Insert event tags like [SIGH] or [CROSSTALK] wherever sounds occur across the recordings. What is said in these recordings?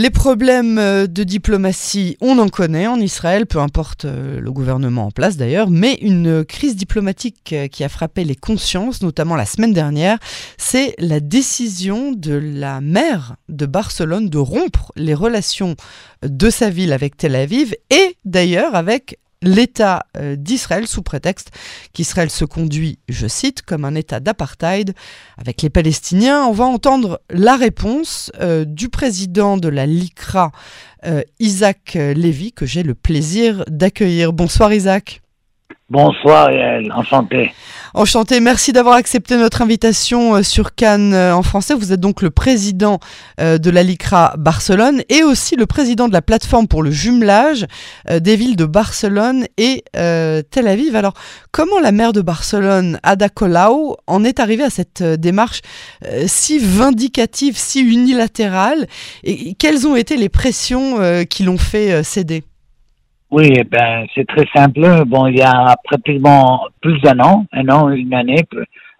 Les problèmes euh, de diplomatie, on en connaît en Israël, peu importe euh, le gouvernement en place d'ailleurs, mais une crise diplomatique euh, qui a frappé les consciences, notamment la semaine dernière, c'est la décision de la maire de Barcelone de rompre les relations de sa ville avec Tel Aviv et d'ailleurs avec l'État euh, d'Israël sous prétexte qu'Israël se conduit, je cite, comme un État d'apartheid avec les Palestiniens. On va entendre la réponse euh, du président de la LICRA, euh, Isaac Lévy, que j'ai le plaisir d'accueillir. Bonsoir Isaac. Bonsoir Yael, enchanté. Enchanté, merci d'avoir accepté notre invitation euh, sur Cannes euh, en français. Vous êtes donc le président euh, de la LICRA Barcelone et aussi le président de la plateforme pour le jumelage des villes de Barcelone et Tel Aviv. Alors, comment la maire de Barcelone, Ada Colau, en est arrivée à cette démarche si vindicative, si unilatérale? Et quelles ont été les pressions qui l'ont fait céder? Oui, ben c'est très simple. Bon, il y a pratiquement plus d'un an, un an, une année,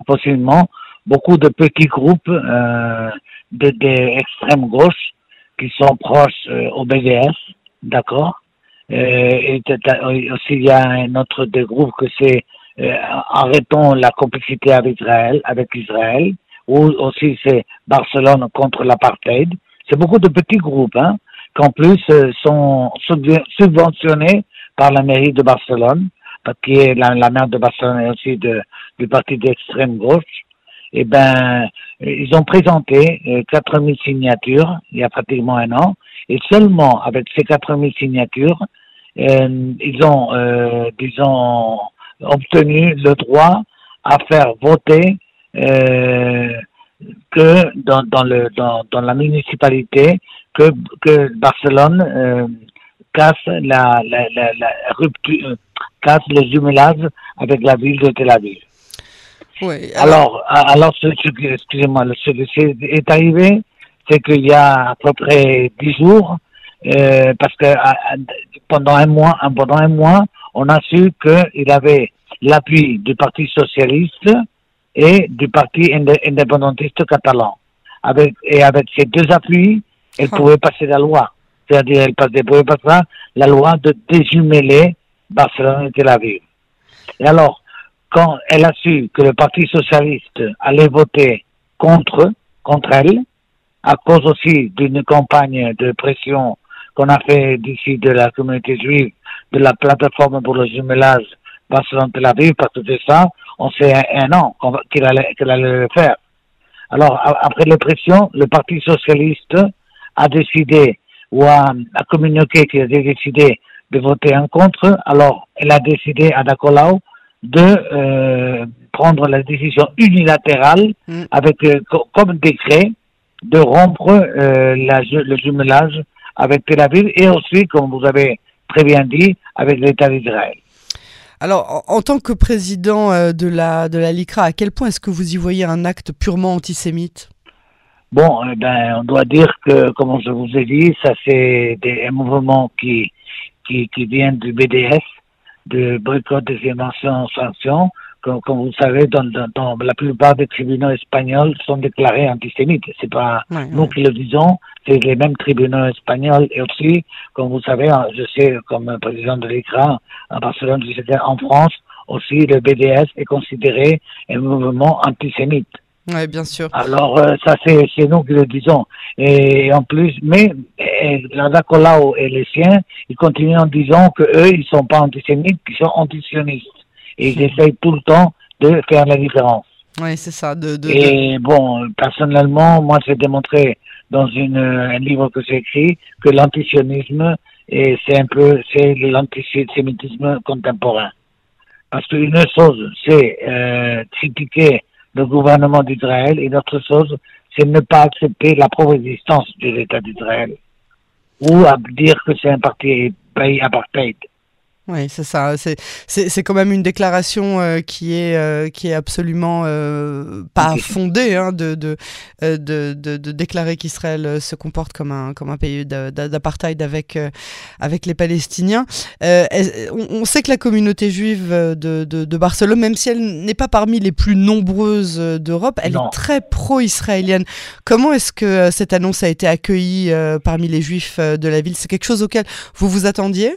possiblement, beaucoup de petits groupes euh, de, de gauche qui sont proches euh, au BDS, d'accord? Euh, et aussi il y a un autre des groupes que c'est euh, arrêtons la complicité avec Israël, avec Israël, ou aussi c'est Barcelone contre l'apartheid. C'est beaucoup de petits groupes, hein qu'en plus euh, sont subventionnés par la mairie de Barcelone, parce que la, maire de Barcelone est aussi du parti d'extrême gauche. Eh ben, ils ont présenté 4000 euh, signatures il y a pratiquement un an, et seulement avec ces 4000 signatures, euh, ils ont, euh, obtenu le droit à faire voter euh, que dans la municipalité que, que Barcelone euh, casse la, la, la, la rupture, casse le jumelage avec la ville de Tel Aviv. Oui, alors, alors, ce, excusez-moi, ce qui est arrivé, c'est qu'il y a à peu près dix jours, euh, parce que pendant un mois, pendant un mois, on a su qu'il avait l'appui du Parti socialiste et du Parti indépendantiste catalan. Avec, et avec ces deux appuis, elle pouvait passer la loi. C'est-à-dire, elle, pouvait passer la loi de déjumeler Barcelone et Tel Aviv. Et alors, quand elle a su que le Parti socialiste allait voter contre, contre elle, à cause aussi d'une campagne de pression qu'on a fait d'ici de la communauté juive, de la plateforme pour le jumelage Barcelone-Tel Aviv, parce que c'est ça, on sait un, an qu'il allait, allait le faire. Alors, après les pressions, le Parti socialiste a décidé ou a, communiqué qu'il a décidé de voter en contre, alors elle a décidé à Dacolau de euh, prendre la décision unilatérale mm. avec euh, comme décret de rompre euh, la, le jumelage avec Tel Aviv et aussi, comme vous avez très bien dit, avec l'État d'Israël. Alors, en, tant que président de la, de la LICRA, à quel point est-ce que vous y voyez un acte purement antisémite? Bon, eh ben, on doit dire que, comme je vous ai dit, ça c'est un mouvement qui, qui, qui vient du BDS, de boycott des émissions sanctions. Comme, comme, vous savez, dans, dans, la plupart des tribunaux espagnols sont déclarés antisémites. C'est pas nous qui le disons, c'est les mêmes tribunaux espagnols et aussi, comme vous savez, je sais, comme président de l'ICRA à Barcelone, en France, aussi le BDS est considéré un mouvement antisémite. Oui, bien sûr. Alors, euh, ça, c'est nous qui le disons. Et en plus, mais la Dacolao et les siens, ils continuent en disant que eux, ils sont pas antisémites, ils sont antisionistes. Et ils [LAUGHS] essayent tout le temps de faire la différence. Oui, c'est ça. De, de, et bon, personnellement, moi, j'ai démontré dans une, un livre que j'ai écrit que l'antisionisme, c'est un peu, c'est l'antisémitisme contemporain. Parce qu'une chose, c'est euh, critiquer le gouvernement d'Israël et d'autre chose, c'est ne pas accepter la pro-existence de l'État d'Israël ou à dire que c'est un parti pays apartheid. Oui, c'est ça. C'est quand même une déclaration euh, qui, est, euh, qui est absolument euh, pas fondée hein, de, de, de, de, déclarer qu'Israël se comporte comme un, comme un pays d'apartheid avec, avec les Palestiniens. On, sait que la communauté juive de, de, Barcelone, même si elle n'est pas parmi les plus nombreuses d'Europe, elle est très pro-israélienne. Comment est-ce que cette annonce a été accueillie parmi les juifs de la ville? C'est quelque chose auquel vous vous attendiez?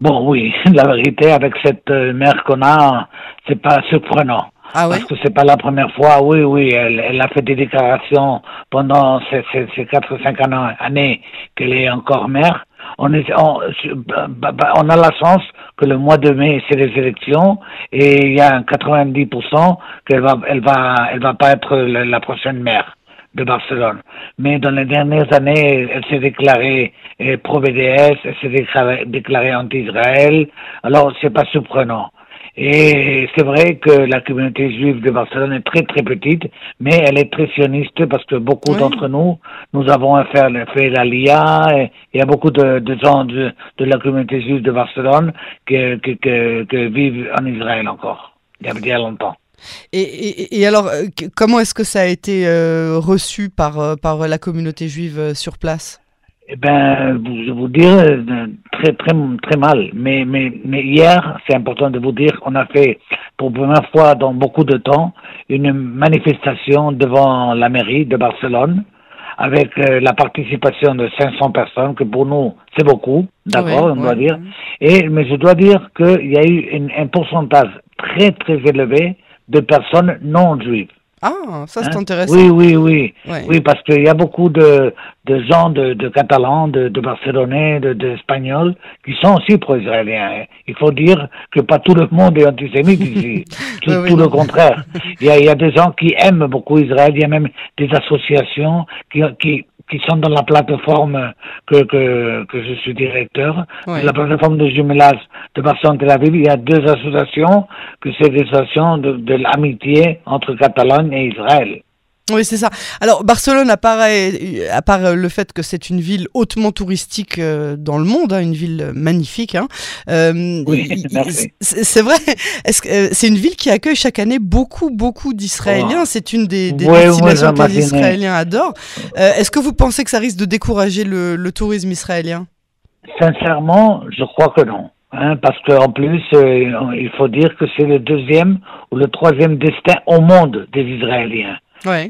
Bon, oui, [LAUGHS] la vérité, avec cette euh, mère qu'on a, c'est pas surprenant. Ah Parce que c'est pas la première fois, oui, oui, elle, elle a fait des déclarations pendant ces, ces, ces 4 ou 5 années qu'elle est encore mère. On, est, on, bah, bah, on a la chance que le mois de mai, c'est les élections et il y a un 90% qu'elle va, elle va, elle va pas être la prochaine mère de Barcelone. Mais dans les dernières années, elle s'est déclarée euh, pro-BDS, elle s'est déclarée, anti-Israël. Alors, c'est pas surprenant. Et c'est vrai que la communauté juive de Barcelone est très très petite, mais elle est très sioniste parce que beaucoup d'entre nous, nous avons fait, fait l'ALIA, et il y a beaucoup de, gens de, la communauté juive de Barcelone qui, vivent en Israël encore, il y a bien longtemps. Et, alors, euh, comment est-ce que ça a été euh, reçu par, euh, par la communauté juive sur place? Eh ben, je vous dire très très très mal. Mais mais mais hier, c'est important de vous dire, on a fait pour la première fois dans beaucoup de temps une manifestation devant la mairie de Barcelone avec la participation de 500 personnes, que pour nous c'est beaucoup, d'accord, on doit dire. Et mais je dois dire qu'il y a eu un pourcentage très très élevé de personnes non juives. Ah, ça c'est hein? intéressant. Oui, oui, oui. Oui, parce qu'il y a beaucoup de, de gens, de, de Catalans, de, de Barcelonais, d'Espagnols, qui sont aussi pro-israéliens. Hein. Il faut dire que pas tout le monde est antisémite ici. [LAUGHS] tout, tout le contraire. [LAUGHS] Il y, a, il y a des gens qui aiment beaucoup Israël. Il y a même des associations qui, qui, qui sont dans la plateforme que, que, que je suis directeur, la plateforme de jumelage de Barcelone Tel Aviv. Il y a deux associations, que c'est des associations de, de l'amitié entre Catalogne et Israël. Oui, c'est ça. Alors, Barcelone, à part, à part le fait que c'est une ville hautement touristique euh, dans le monde, hein, une ville magnifique, hein, euh, oui, c'est vrai. Euh, c'est une ville qui accueille chaque année beaucoup, beaucoup d'Israéliens? C'est une des, des destinations que les Israéliens adorent. Est-ce que vous pensez que ça risque de décourager le, le tourisme israélien? Sincèrement, je crois que non. Hein, parce qu'en plus, il faut dire que c'est le deuxième ou le troisième destin au monde des Israéliens.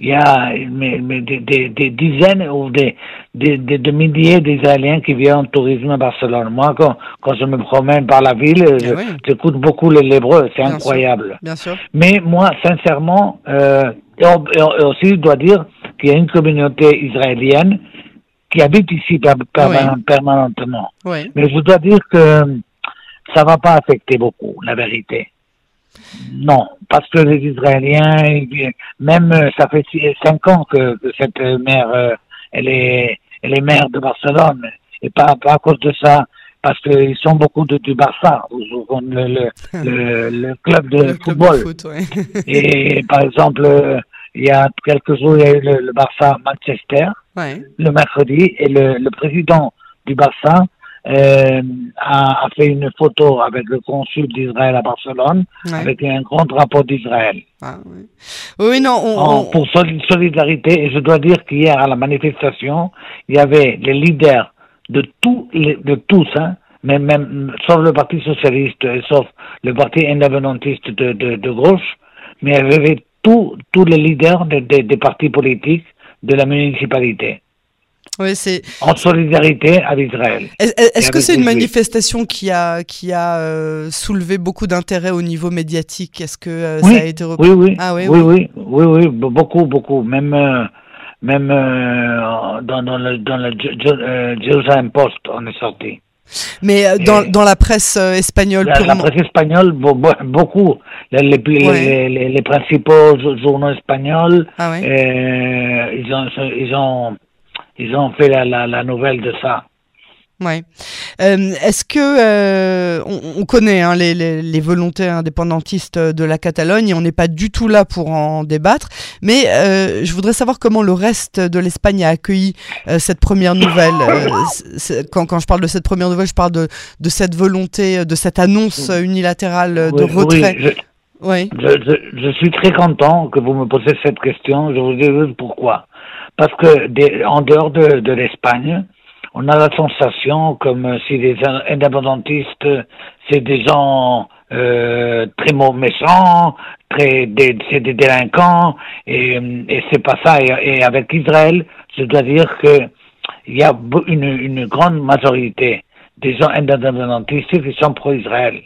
Il y a mais, mais des, des, des, dizaines ou des, des, des, de milliers d'Israéliens qui viennent en tourisme à Barcelone. Moi, quand, quand je me promène par la ville, eh j'écoute beaucoup les c'est incroyable. Bien sûr. Mais moi, sincèrement, euh, et, aussi, je dois dire qu'il y a une communauté israélienne qui habite ici permanentement. Mais je dois dire que ça va pas affecter beaucoup, la vérité. Non, parce que les Israéliens, même euh, ça fait cinq ans que, cette mère, euh, elle est, elle est maire de Barcelone, et pas, pas à cause de ça, parce qu'ils sont beaucoup de, du Barça, le, le, le, club de football. et par exemple, il y a quelques jours, il y a eu le, Barça Manchester, le mercredi, et le président du Barça, euh, a, fait une photo avec le consul d'Israël à Barcelone, avec un grand drapeau d'Israël. Ah, oui. non, on, Pour solidarité, et je dois dire qu'hier à la manifestation, il y avait les leaders de tous, les, de tous, hein, même, même, sauf le Parti socialiste et sauf le Parti indépendantiste de, de, de gauche, mais il y avait tous, tous les leaders des partis politiques de la municipalité. Oui, c'est... En solidarité avec Israël. Est-ce que c'est une manifestation qui a, qui a euh, soulevé beaucoup d'intérêt au niveau médiatique? Est-ce que euh, ça a été repris? Oui oui. Ah, oui, oui, oui, oui, oui, beaucoup, beaucoup. Même, euh, même dans, dans, le, dans le Jerusalem Post, on est sorti. Mais dans, dans, la presse espagnole La, la presse espagnole, beaucoup. Les, les, les, principaux journaux espagnols, ah, ils ont... Ils ont ils ont fait la, la, la nouvelle de ça. Ouais. Euh, est-ce que euh, on, connaît hein, les, les, volontés indépendantistes de la Catalogne et on n'est pas du tout là pour en débattre, mais euh, je voudrais savoir comment le reste de l'Espagne a accueilli cette première nouvelle. quand, quand, je parle de cette première nouvelle, je parle de, de cette volonté, de cette annonce unilatérale de retrait. Oui, je, je, je, suis très content que vous me posiez cette question. Je vous dis pourquoi. Parce que en dehors de, l'Espagne, on a la sensation comme si les indépendantistes, c'est des gens euh, très méchants, très des, c'est des délinquants, et, et c'est pas ça. Et, avec Israël, je dois dire que il y a une, une grande majorité des gens indépendantistes qui sont pro-Israël.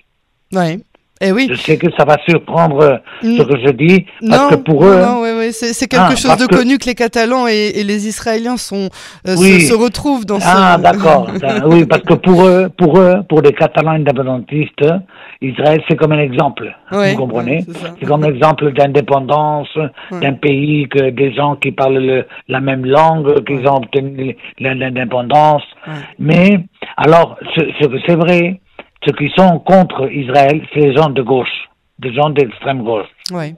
Oui. Eh oui. Je sais que ça va surprendre euh, ce que je dis, parce que pour eux. Non, oui, oui, c'est quelque ah, chose de connu que les Catalans et, les Israéliens sont, euh, se, retrouvent dans ah, d'accord. [LAUGHS] oui, parce que pour eux, pour eux, pour les Catalans indépendantistes, Israël, c'est comme un exemple. vous comprenez? C'est comme un exemple d'indépendance d'un pays que des gens qui parlent la même langue, qu'ils ont obtenu l'indépendance. Mais, alors, ce que c'est vrai, ceux qui sont contre Israël, c'est les gens de gauche, des gens d'extrême gauche. Oui.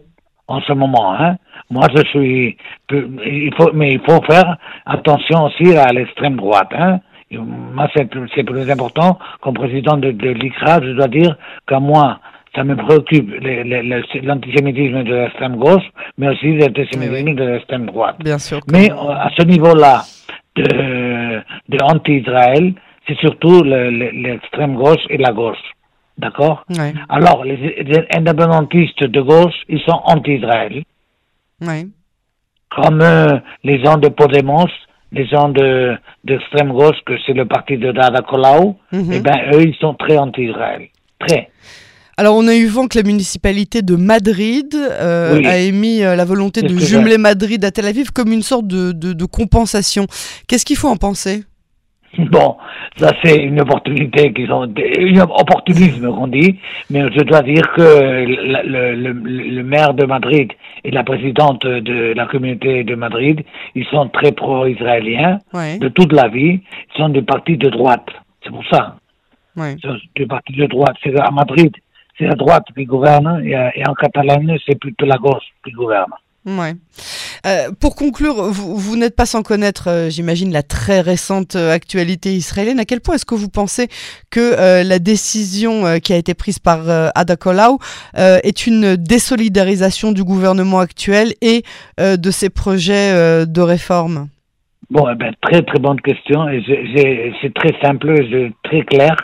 En ce moment, hein. Moi, je suis, il faut, mais il faut faire attention aussi à l'extrême droite, hein. Moi, c'est plus important, comme président de, de l'ICRA, je dois dire qu'à moi, ça me préoccupe l'antisémitisme de l'extrême gauche, mais aussi l'antisémitisme de l'extrême droite. Bien sûr. Mais à ce niveau-là de, de anti-Israël, c'est surtout l'extrême gauche et la gauche. D'accord? Alors, les, indépendantistes de gauche, ils sont anti-Israël. Comme euh, les gens de Podemos, les gens de d'extrême gauche, que c'est le parti de Dada Colau, mhm. eh ben, eux, ils sont très anti-Israël. Très. Alors, on a eu vent que la municipalité de Madrid euh, a émis euh, la volonté de jumeler Madrid à Tel Aviv comme une sorte de, de compensation. Qu'est-ce qu'il faut en penser? Bon, ça c'est une opportunité qu'ils ont, un opportunisme qu'on dit, mais je dois dire que le, le, le, maire de Madrid et la présidente de la communauté de Madrid, ils sont très pro-israéliens de toute la vie, ils sont du parti de droite, c'est pour ça. Ouais. Du parti de droite, c'est à Madrid, c'est la droite qui gouverne, et, et en Catalogne, c'est plutôt la gauche qui gouverne. Ouais. Euh, pour conclure, vous, vous n'êtes pas sans connaître, euh, j'imagine, la très récente euh, actualité israélienne. À quel point est-ce que vous pensez que la décision qui a été prise par Ada Colau est une désolidarisation du gouvernement actuel et de ses projets de réforme? Bon, eh ben, très très bonne question. C'est très simple, très clair.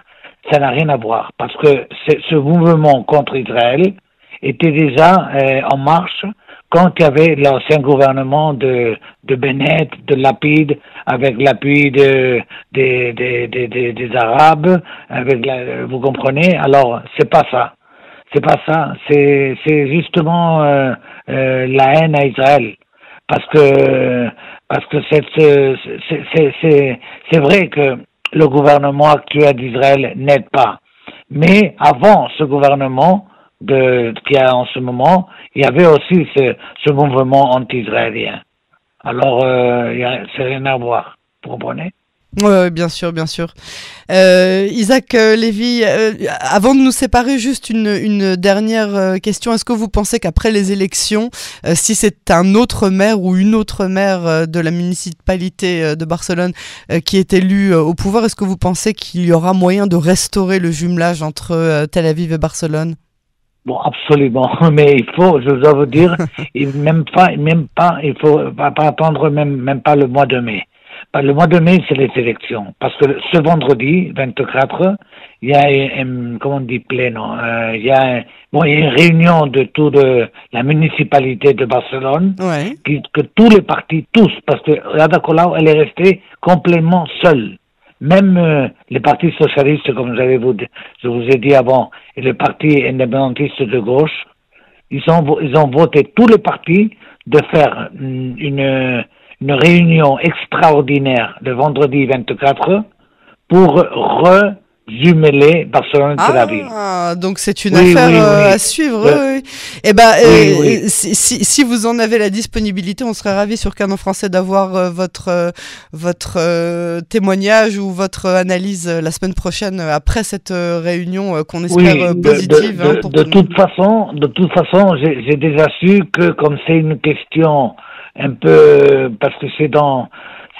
Ça n'a rien à voir parce que ce mouvement contre Israël était déjà en marche quand il y avait l'ancien gouvernement de, de Bennett, de Lapide, avec l'appui de, des, des, des, des, Arabes, avec la, vous comprenez? Alors, c'est pas ça. C'est pas ça. C'est, c'est justement euh, euh, la haine à Israël. Parce que, parce que c'est, c'est, c'est, c'est vrai que le gouvernement actuel d'Israël n'aide pas. Mais avant ce gouvernement, de, qu'il y a en ce moment, il y avait aussi ce, ce mouvement anti-israélien. Alors, euh, c'est rien à voir, vous comprenez? Oui, bien sûr, bien sûr. Euh, Isaac euh, Lévy, euh, avant de nous séparer, juste une, une dernière question. Est-ce que vous pensez qu'après les élections, si c'est un autre maire ou une autre maire de la municipalité de Barcelone qui est élu au pouvoir, est-ce que vous pensez qu'il y aura moyen de restaurer le jumelage entre Tel Aviv et Barcelone? Bon, absolument, [LAUGHS] mais il faut, je dois vous dire, [LAUGHS] même pas, même pas, il faut pas, attendre même, même pas le mois de mai. Le mois de mai, c'est les élections, parce que ce vendredi 24, il y a, un, comment on dit, pléno, euh, il y a, bon, il y a une réunion de toute la municipalité de Barcelone, qui, que tous les partis, tous, parce que Rada Colau, elle est restée complètement seule. Même euh, les partis socialistes, comme vous, je vous ai dit avant, et les partis indépendantistes de gauche, ils ont, ils ont voté tous les partis de faire une, une réunion extraordinaire le vendredi 24 pour jumeler Barcelone-Tel Aviv. Ah, donc c'est une affaire euh, à suivre. Oui. Eh ben, euh, si, si, vous en avez la disponibilité, on serait ravis sur Canon Français d'avoir euh, votre votre témoignage ou votre analyse la semaine prochaine après cette réunion qu'on espère positive. De, hein, de toute façon, de toute façon, j'ai déjà su que comme c'est une question un peu parce que c'est dans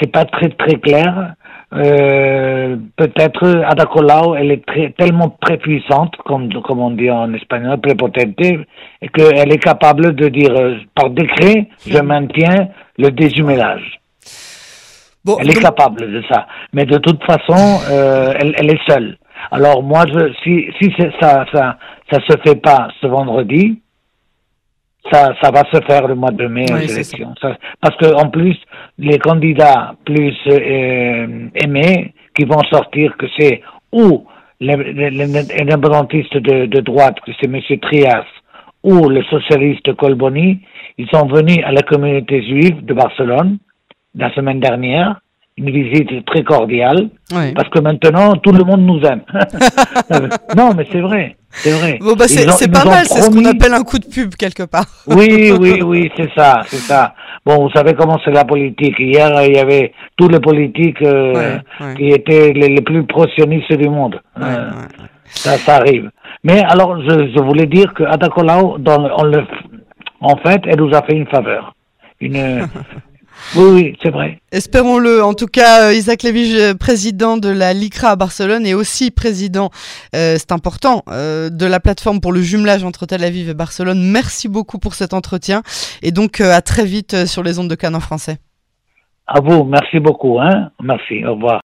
c'est pas très très clair euh, peut-être Ada Colau, elle est très, tellement très puissante, comme, comme on dit en espagnol, prépotente, et qu'elle est capable de dire euh, par décret, je maintiens le déjumelage. Bon, elle est capable de ça. Mais de toute façon, euh, elle, elle, est seule. Alors moi, je, si, si ça, ça, ça se fait pas ce vendredi, ça, ça va se faire le mois de mai aux élections. parce que en plus, les candidats plus euh, aimés qui vont sortir, que c'est ou l'indépendantiste de, de droite, que c'est M. Trias, ou le socialiste Colboni, ils sont venus à la communauté juive de Barcelone la semaine dernière, une visite très cordiale, parce que maintenant tout le monde nous aime. [LAUGHS] non, mais c'est vrai. C'est vrai. Bon, bah, c'est pas mal, c'est ce qu'on appelle un coup de pub quelque part. [LAUGHS] oui, oui, oui, c'est ça, c'est ça. Bon, vous savez comment c'est la politique. Hier, il y avait tous les politiques euh, qui étaient les, plus pro-sionistes du monde. Euh, ça, ça arrive. Mais alors, je, je voulais dire que Ada dans, on le, en fait, elle nous a fait une faveur. Une, [LAUGHS] Oui, oui, c'est vrai. Espérons-le. En tout cas, euh, Isaac Lévy, euh, président de la LICRA à Barcelone et aussi président, euh, c'est important, de la plateforme pour le jumelage entre Tel Aviv et Barcelone. Merci beaucoup pour cet entretien et donc à très vite sur les ondes de Cannes en français. À vous, merci beaucoup. Hein merci, au revoir.